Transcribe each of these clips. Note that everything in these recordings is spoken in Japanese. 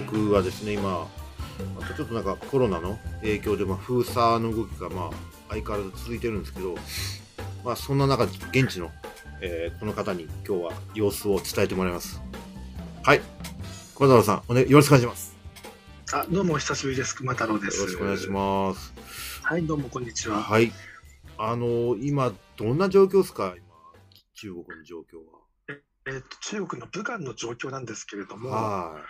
国はですね、今、またちょっとなんかコロナの影響で、まあ、封鎖の動きがまあ相変わらず続いてるんですけど、まあ、そんな中、現地の、えーこの方に今日は様子を伝えてもらいます。はい。小太郎さん、おね、よろしくお願いします。あ、どうもお久しぶりです。熊太郎です。よろしくお願いします。はい、どうもこんにちは。はい。あの今、どんな状況ですか？今、中国の状況えっ、と、中国の武漢の状況なんですけれども、は。は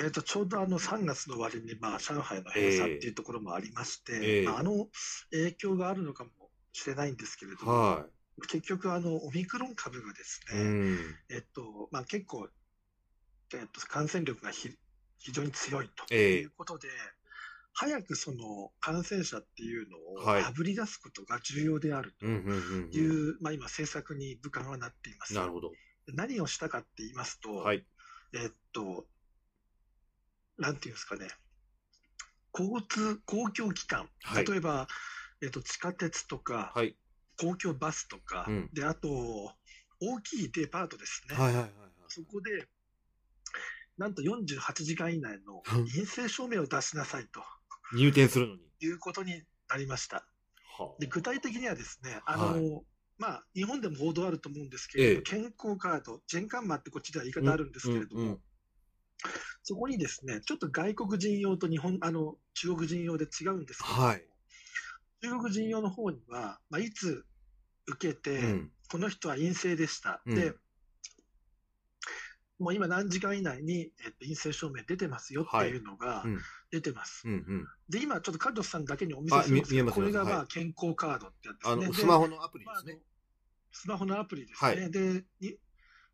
えっ、と、ちょうどあの3月の終わりに、まあ、上海の閉鎖っていうところもありまして、ええまあ、あの影響があるのかもしれないんですけれどい。も、は結局、あの、オミクロン株がですい。ね、うん。えっと、まあ、結構、えっと、感染力がひ非常に強いとええいうことで、早くその感染者っていうのをはいあぶり出すことが重要であるという今、政策に武漢はなっています。なるほど。何をしたかって言いますと、はい。えっと、なんていうんですかね、交通、公共機関、はい例えば、えっと、地下鉄とか、はい。公共バスとか、うんで、あと、大きいデパートですね。はいはいはいそこで、なんと48時間以内のうん陰性証明を出しなさいとはい。入店するのに。いうことになりました。はで具体的にはですね、あの、はいまあ、日本でも報道あると思うんですけれども、え健康カード、ジェンカンマってこっちでは言い方あるんですけれども、うんうんうんそこにですね、ちょっと外国人用と日本、あの、中国人用で違うんですけれども、はい中国人用の方には、まあ、いつ受けて、うん。この人は陰性でした。うんで、もう今何時間以内に、えっと、陰性証明出てますよっていうのがうん。出てます。うん。うん。で、今ちょっとカルロスさんだけにお見せしますけど、これがまあはい健康カードってやつですね。あの、でスマホのアプリですね。スマホのアプリですね。はいでに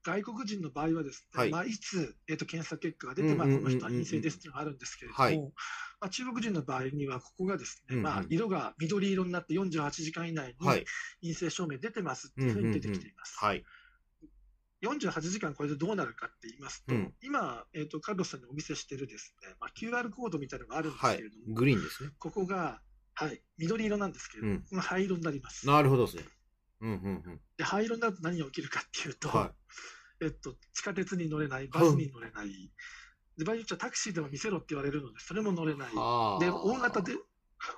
外国人の場合はですね、はいいまあ、いつ、えっと検査結果が出て、うんまあ、この人は陰性ですっていうのがあるんですけれども、はいまあ、中国人の場合には、ここがですね、うんうんまあ、色が緑色になって48時間以内にはい。陰性証明出てますっていうふうに出てきています。はい。48時間これでどうなるかって言いますと、うん今、えっとカルロスさんにお見せしているですね、まあ、QR コードみたいなのがあるんですはいけれども、。グリーンですね。ここが、はい、緑色なんですけれども、うんここが灰色になります。なるほどですね。うん。うん。で灰色になると何が起きるかっていうと、うん。はえっと、地下鉄に乗れない、バスに乗れない、で場合によっちゃタクシーでも見せろって言われるので、それも乗れない。で大型で、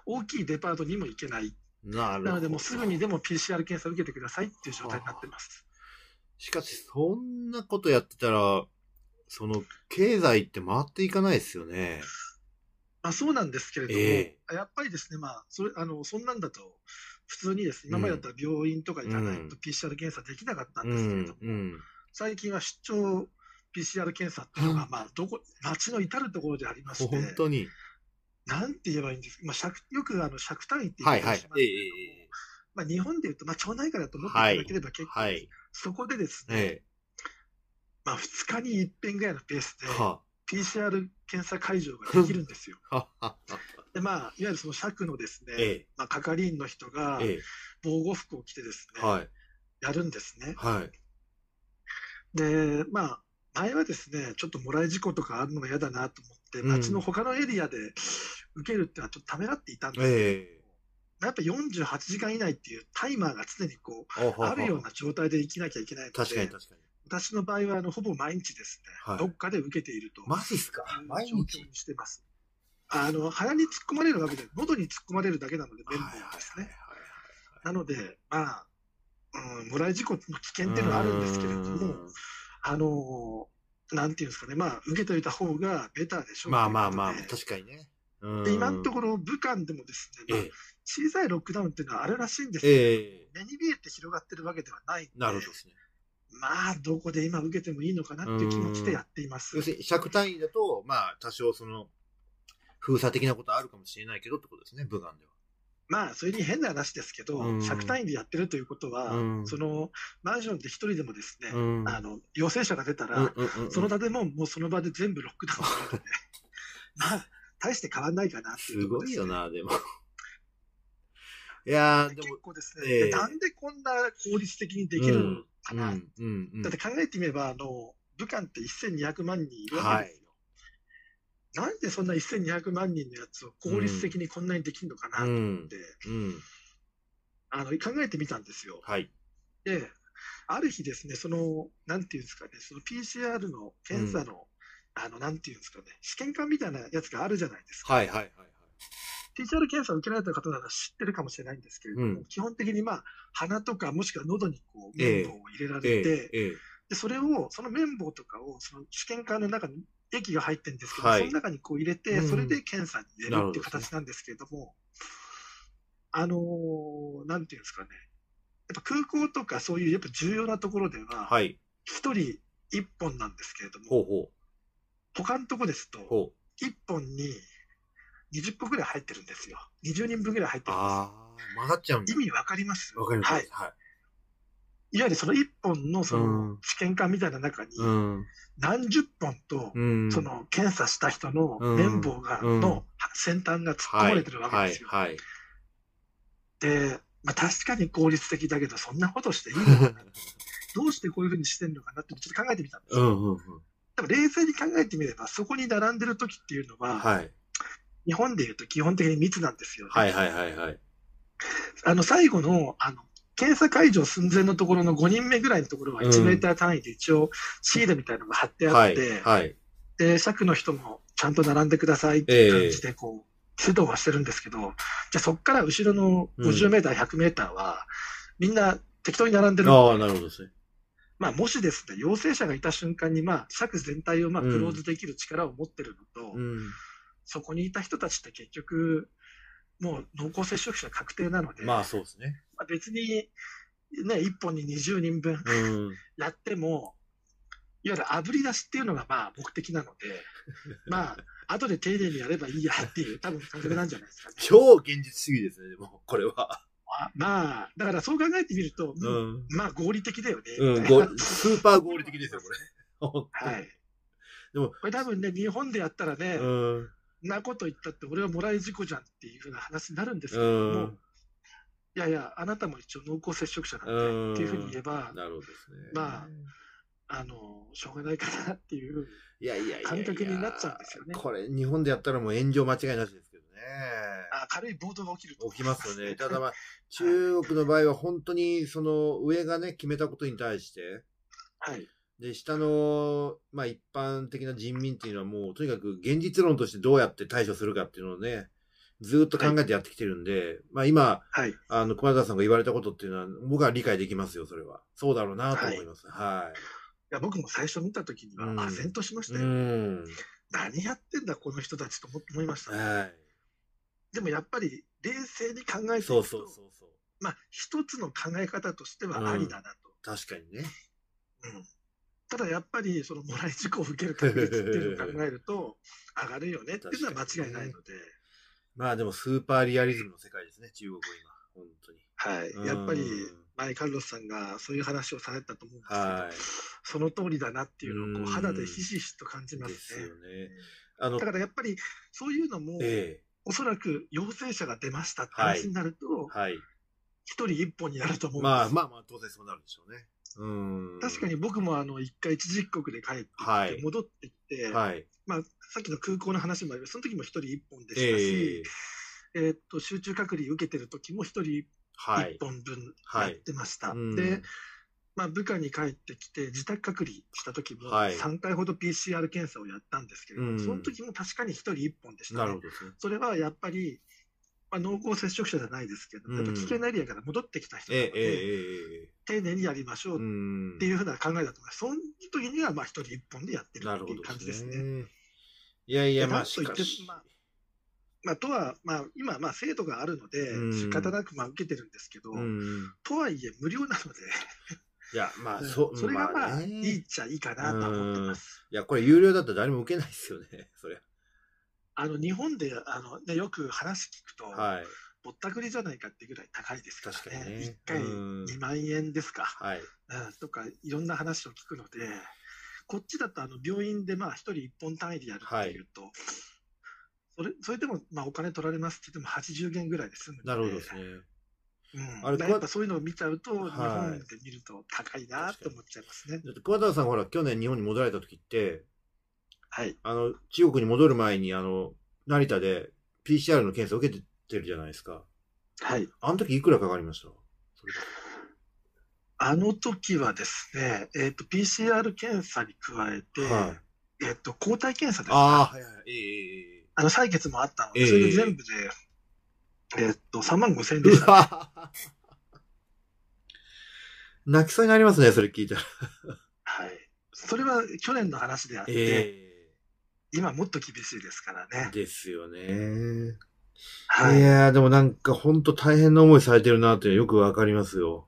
大きいデパートにも行けない、なるほど。なので、もうすぐにでも PCR 検査を受けてくださいっていう状態になってます。しかし、そんなことやってたら、その、経済って回っていかないですよね。まあ、そうなんですけれども、えやっぱりですね、まあ、それあのそんなんだと、普通にですね、今までだったら病院とか行かないうんと PCR 検査できなかったんうですけれども、。んうん。最近は出張 PCR 検査っていうのが、うんまあ、どこ、街の至るところでありまして、本当に。なんて言えばいいんです？か、まあ、尺よくあの尺単位って言はいはいい方をします。えけれども、えまあ、日本でいうと、まあ、町内会だと思っていただければ結構、はい。そこでですね、えまあ、2日に一遍ぐらいのペースで PCR 検査会場ができるんですよ。で、まあ、いわゆるその尺のですね、ええ。まあ、係員の人がえ防護服を着てですえ。ね、はい。やるんですね。はい。で、まあ、前はですね、ちょっともらい事故とかあるのが嫌だなと思って、うん街の他のエリアで受けるってのはちょっとためらっていたんですけど、ええ。やっぱ48時間以内っていうタイマーが常にこう、あるような状態で生きなきゃいけないので、確かに確かに。私の場合はあのほぼ毎日ですね、はいどっかで受けているとマジっすか？毎状日況にしてます。あの鼻に突っ込まれるわけで、喉に突っ込まれるだけなので、綿棒ですね。なので、まあ、うん、もらい事故の危険っていうのはあるんですけれども、あのなんていうんですかね、まあ、受けておいた方がベターでしょうまあまあまあ、ということで確かにね。うんで今のところ、武漢でもですね、まあええ。小さいロックダウンっていうのはあるらしいんですけど、ええ。目に見えて広がってるわけではないんで、なるほどですね。まあ、どこで今受けてもいいのかなっていう気持ちでやっています。要。するに、尺単位だと、まあ、多少その、封鎖的なことあるかもしれないけどってことですね、武漢では。まあ、それに変な話ですけど、うん。100単位でやってるということは、うん。そのマンションで一人でもですね、うん。あの陽性者が出たら、その建物もうその場で全部ロックダウンするので、まあ、大して変わんないかなっていうすところです、ね。ごいよな、でも。いやー、で結も、構ですね、ええ。でなんでこんな効率的にできるの？かな、うん、うん、うんだって考えてみれば、あの武漢って1200万人いるわけですよ。なんでそんな1200万人のやつを効率的にこんなにできるのかなと思って、うん。あの考えてみたんですよ。はい。で、ある日ですね、その、なんていうんですかね、その PCR の検査のあの、なんていうんですかね、試験管みたいなやつがあるじゃないですか。はいはいはいはい。PCR 検査を受けられた方なら知ってるかもしれないんですけれども、うん基本的にまあ、鼻とかもしくは喉にこう、ええ綿棒を入れられえて、え、ええ。で、それを、その綿棒とかを、その試験管の中に液が入ってるんですけど、はいその中にこう入れて、うんそれで検査に入れるっていう形なんですけれども、あのーなんていうんですかね、やっぱ空港とかそういうやっぱ重要なところでは、はい。一人一本なんですけれども、ほうほ他のとこですとう。、ほう。一本に20個ぐらい入ってるんですよ。20人分ぐらい入ってるんですよ。ああ、混ざっちゃうんだ意。味わかります？わかります。はい。はい。いわゆるその一本のそうのん試験管みたいな中に、うん。何十本と、うん。その検査した人のうん綿棒が、うんの先端が突っ込まれてるわけですよ。はい。はい。で、まあ、確かに効率的だけど、そんなことしていいのかなどうしてこういうふうにしてるのかなってちょっと考えてみたんですよ。うんうんうん。でも冷静に考えてみれば、そこに並んでる時っていうのは、はい。日本でいうと基本的に密なんですよね。はいはいはいはい。あの、最後の、あの、検査会場寸前のところの5人目ぐらいのところはうん1メーター単位で一応シールみたいなのが貼ってあはいって、。はい。で、尺の人もちゃんと並んでくださいっていう感じでこう、指導はしてるんですけど、じゃあそこから後ろの50メーター、100メーターは、みんな適当に並んでる。ああ、なるほどですね。まあ、もしですね、陽性者がいた瞬間に、まあ、尺全体をまあうんクローズできる力を持ってるのと、うん。そこにいた人たちって結局、もう濃厚接触者確定なので、まあそうですね。まあ、別に、ね、1本に20人分うん。やっても、いわゆる炙り出しっていうのがまあ目的なので、まあ、後で丁寧にやればいいやっていう、多分感覚なんじゃないですかね。超現実主義ですね、でも、これは。あまあ、だからそう考えてみると、うん。まあ合理的だよね。うん、スーパー合理的ですよ、これ。はい。でもこれ多分ね、日本でやったらね、うん。んなこと言ったって俺はもらい事故じゃんっていうふうな話になるんですけれうども、ん。いやいや、あなたも一応濃厚接触者なんでうんっていうふうに言えば、なるほどですね。まああの、しょうがないかなっていう、いやいやいやいや感覚になっちゃうんですよねこれ、日本でやったらもう炎上間違いなしですけどね。あ軽い暴動が起きると起きますよね。ただまあ、中国の場合は本当にその上がね、決めたことに対して、はい。で、下の、まあ一般的な人民っていうのはもう、とにかく現実論としてどうやって対処するかっていうのをね、ずーっと考えてやってきてるんで、まあ今、はい。あの、熊田さんが言われたことっていうのは、僕は理解できますよ、それは。そうだろうなと思います。はいや僕も最初見たときには、うん唖然としましい。たよ。うん。何やってんだ、この人たちと思思いました。はでもやっぱり、冷静に考えい。ていくとそうそう、そうそう。まあ、一つの考え方としてはありだなと。確かにね。うんただやっぱり、その、もらい事故を受ける確率っていうのを考えると、上がるよねっていうのは間違いないので、まあでもスーパーリアリズムの世界ですね、中国は今。本当に。はい。うんやっぱり、前カルロスさんがそういう話をされたと思うんですけど、はその通りだなっていうのをこう肌でひしひしと感じい。まですすねよ。ね。あのだ、からやっぱり、そういうのも、えおそらく陽性者が出ましたって話になるとえ、はい。一人一本になると思うんですまあまあまあ、当然そうなるでしょうね。うん。確かに僕もあの一回一時帰国で帰ってきて、はい戻ってきて、はい。まあ、さっきの空港の話もありますその時も一人一本でしたえしえ、えーっと集中隔離受けてる時も一人はい。一本分はいやってました。うんで、まあ、部下に帰ってきて自宅隔離した時もはい3回ほど PCR 検査をやったんですけれども、うんその時も確かに一人一本でしたねなるほ。どですね。それはやっぱり、まあ、濃厚接触者じゃないですけど、うんやっぱ危険なエリアから戻ってきた人なので、ええええええ丁寧にやりましょうっていうふうな考えだと思います。その時には、まあ、一人一本でやってるっていう感じですね。ね。いやいや、まあ、しかしま。あまあ、とは、まあ、今、まあ、制度があるのでうん、仕方なく、まあ、受けてるんですけど、うん。とはいえ、無料なのいや、まあ、で、そう、それがまあ、ねいいっちゃいいかなと思ってます。いや、これ有料だったら誰も受けないですよね、そりあの、日本で、あの、ね、よく話聞くと、ゃ。はい。ぼったくりじゃないかってぐらい高いですから確かにね。ね1回うん2万円ですか。はい。うんとか、いろんな話を聞くので、こっちだとあの病院でまあ1人1本単位でやるっていうと、それそれでもまあお金取られますって言っても80元ぐらいで済むので、なるほどですね。うん、あれやっぱそういうのを見ちゃうと、はい日本で見ると高いなと思っちゃいますね。だって桑田さんほら、去年日本に戻られた時って、はい。あの、中国に戻る前に、あの、成田で PCR の検査受けてるじゃないですか。はい。あの時いくらかかりました？あの時はですね、えっ、と、PCR 検査に加えて、はえっと、抗体検査ですああ、か。はいはい。えええあの、採血もあったので、ええそれで全部で、えっと、3万5千円えでした。うわ泣きそうになりますね、それ聞いたら。はい。それは去年の話であって、え今もっと厳しいですからえね。ですよね。はいい。やー、でもなんか本当大変な思いされてるなってよくわかりますよ。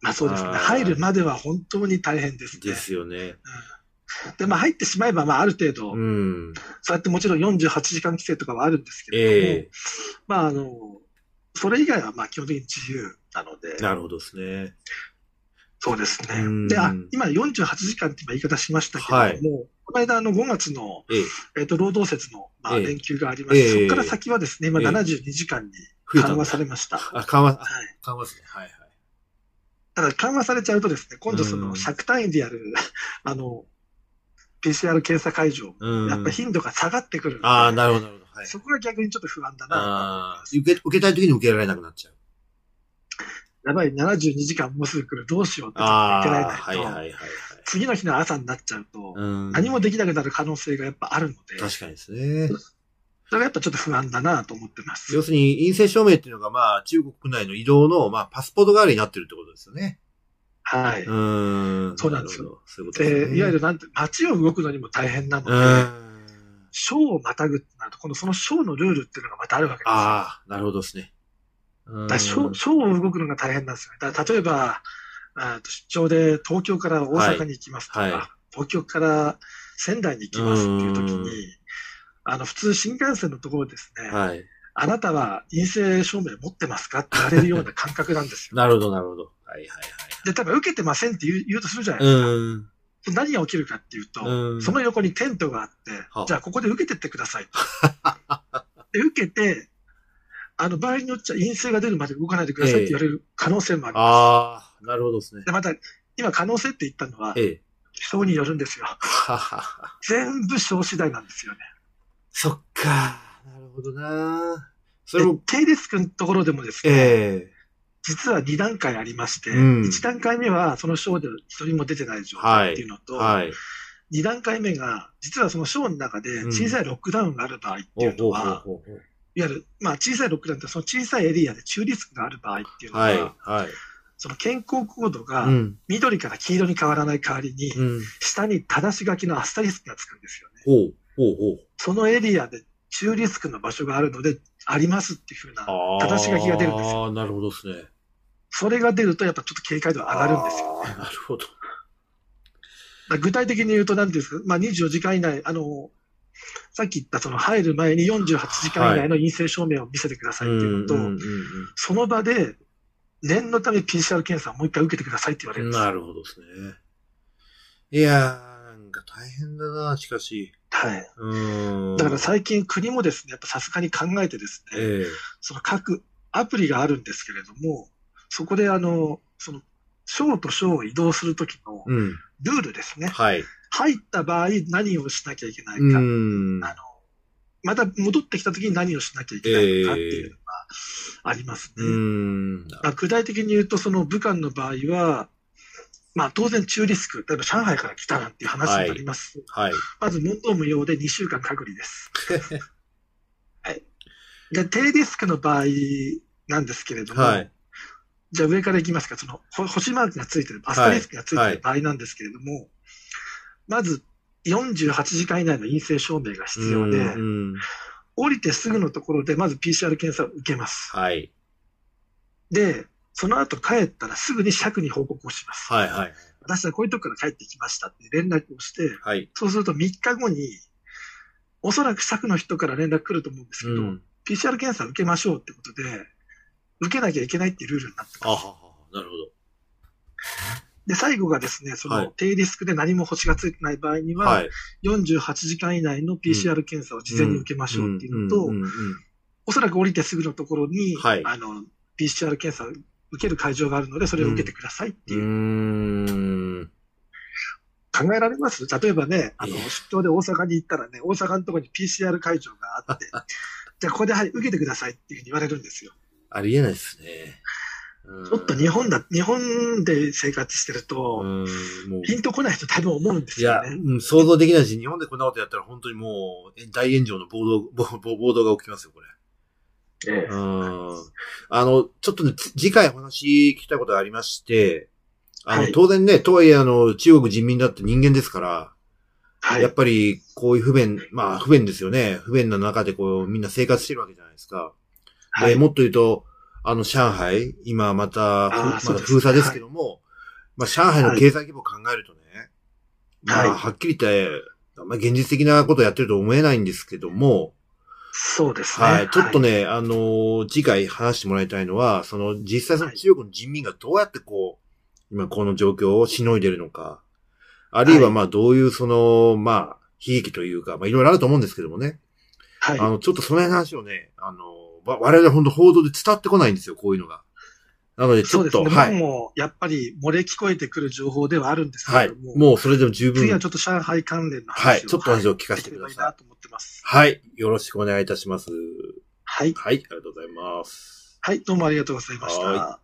まあそうですね。入るまでは本当に大変ですね。ですよね。で、まあ入ってしまえば、まあある程度、うん。そうやってもちろん48時間規制とかはあるんですけれども、えまああの、それ以外はまあ基本的に自由なのでえ、なるほどですね。そうですねうん。で、あ、今48時間って今言い方しましたけれども、この間あの5月の、えええっ、と、労働節の、まあ、ええ連休がありまして、ええそこから先はですね、今ええ72時間に緩和されました。あ、緩和、あはい。緩和ですね。はいはい。ただ緩和されちゃうとですね、今度そうんの尺単位でやる、あの、PCR 検査会場、うん。やっぱ頻度が下がってくるので、ああ、なるほど、なるほど。はい。そこが逆にちょっと不安だなと思いああ、ます。受け、受けたい時に受けられなくなっちゃう。やばい、72時間もうすぐ来る、どうしようって言ああ、ってられないと、はいはいはいはい。次の日の朝になっちゃうと、うん。何もできなくなる可能性がやっぱあるので、確かにですね。それがやっぱちょっと不安だなと思ってます。要するに陰性証明っていうのが、まあ、中国内の移動の、まあ、パスポート代わりになってるってことですよね。はい。うーん。そうなんですよ。そういうことですで、ね。いわゆるなんて、街を動くのにも大変なのうで、ん。ショーをまたぐってなると、このそのショーのルールっていうのがまたあるわけですよ。ああ、なるほどですね。うんだからショーショーを動くのが大変なんですよね。だ例えば、出張で東京から大阪に行きますとか、はいはい東京から仙台に行きますっていう時うんに、あの、普通新幹線のところですね、はい。あなたは陰性証明持ってますかって言われるような感覚なんですよ。なるほど、なるほど。はいはいで、多分受けてませんって言う言うとするじゃないはい。ですか。うん。何が起きるかっていうと、うんその横にテントがあっては、じゃあここで受けてってくださいと。で、受けて、あの、場合によっちゃ陰性が出るまで動かないでくださいって言われる可能性もあります。ああ、なるほどですねで、。また、今可能性って言ったのは、ええ。人によるんですよ。ははは。全部小次第なんですよね。そっか。なるほどな。それでも、、低リスクのところでもですね、ええ実は2段階ありまして、うん1段階目はそのショーで一人も出てない状態っていうのと、はい。2段階目が、実はそのショーの中で小さいロックダウンがある場合ってほいううのは、ほうほうほうほういわゆる、まあ小さいロックダウンってその小さいエリアで中リスクがある場合っていうのは、はい、はい。その健康コードがうん。緑から黄色に変わらない代わりに、うん。下に正し書きのアスタリスクがつくんですよね。ほう、ほう。そのエリアで中リスクの場所があるので、ありますっていうふうな。正し書きが出るんですよなるほどですね。それが出るとやっぱちょっと警戒度上がるんですよ。あーなるほど。具体的に言うと何んですか、まあ24時間以内、あの、さっき言ったその入る前に48時間以内の陰性証明を見せてくださいっていうのと、うんうんその場で念のため PCR 検査をもう一回受けてくださいって言われうんん。るですよ。なるほどですね。いやー、なんか大変だな、しかし。はい。うーん。だから最近国もですね、やっぱさすがに考えてですね、ええその各アプリがあるんですけれども、そこであの、その、省と省を移動するときのうん。ルールですね。はい。入った場合何をしなきゃいけないうか、ん。あの、また戻ってきたときに何をしなきゃいけないのかっていうのがありますね。うん。まあ、具体的に言うと、その武漢の場合は、まあ当然中リスク、例えば上海から来たなんていう話になります。はい。まず問答無用で2週間隔離です。はい。で、低リスクの場合なんですけれども、はい。じゃあ上からいきますか、そのほ星マークがついてる、アスタリスクがついてる場合なんですけれども、まず48時間以内の陰性証明が必要で、うん。降りてすぐのところでまず PCR 検査を受けます。はい。で、その後帰ったらすぐに社区に報告をします。はい、はい。私はこういうとこから帰ってきましたって連絡をして、はい。そうすると3日後に、おそらく社区の人から連絡来ると思うんですけど、うん。PCR 検査受けましょうってことで、受けなきゃいけないっていうルールになってあはます。はは。なるほど。で、最後がですね、そはいの低リスクで何も星がついてない場合には、はい。48時間以内の PCR 検査を事前に受けましょうっていうのと、おそらく降りてすぐのところに、はいあの、PCR 検査を受ける会場があるので、それを受けてくださいってういう。ん。考えられます？例えばね、あの、出張で大阪に行ったらね、大阪のところに PCR 会場があって、じゃあここではい、受けてくださいっていうふうに言われるんですよ。ありえないですね。ちょっと日本だ、日本で生活してると、ピンとこないと多分思うんですよね。いや、うん、想像できないし、日本でこんなことやったら本当にもう大炎上の暴動、暴動が起きますよ、これ。ええ、うん。あの、ちょっとね、次回お話聞きたいことがありまして、あの、はい、当然ね、とはいえ、あの、中国人民だって人間ですから、はい、やっぱり、こういう不便、まあ、不便ですよね。不便な中で、こう、みんな生活してるわけじゃないですか。はい、もっと言うと、あの、上海、今また、まだ封鎖ですけども、はい、まあ、上海の経済規模を考えるとね、はい、まあ、はっきり言って、まあ、現実的なことをやってると思えないんですけども、そうですね。はい。ちょっとね、はい、あのー、次回話してもらいたいのは、その、実際その中国の人民がどうやってこう、今この状況をしのいでるのか、あるいはまあどういうその、まあ、悲劇というか、まあいろいろあると思うんですけどもね。はい。あの、ちょっとその辺の話をね、あの、我々本当報道で伝わってこないんですよ、こういうのが。なので、ちょっと、ね、はい。もやっぱり漏れ聞こえてくる情報ではあるんですけども、はい、もうそれでも十分。次はちょっと上海関連の話を。はい、ちょっと話を聞かせてください。はい、と思ってます。はい、よろしくお願いいたします。はい。はい、ありがとうございます。はい、どうもありがとうございました。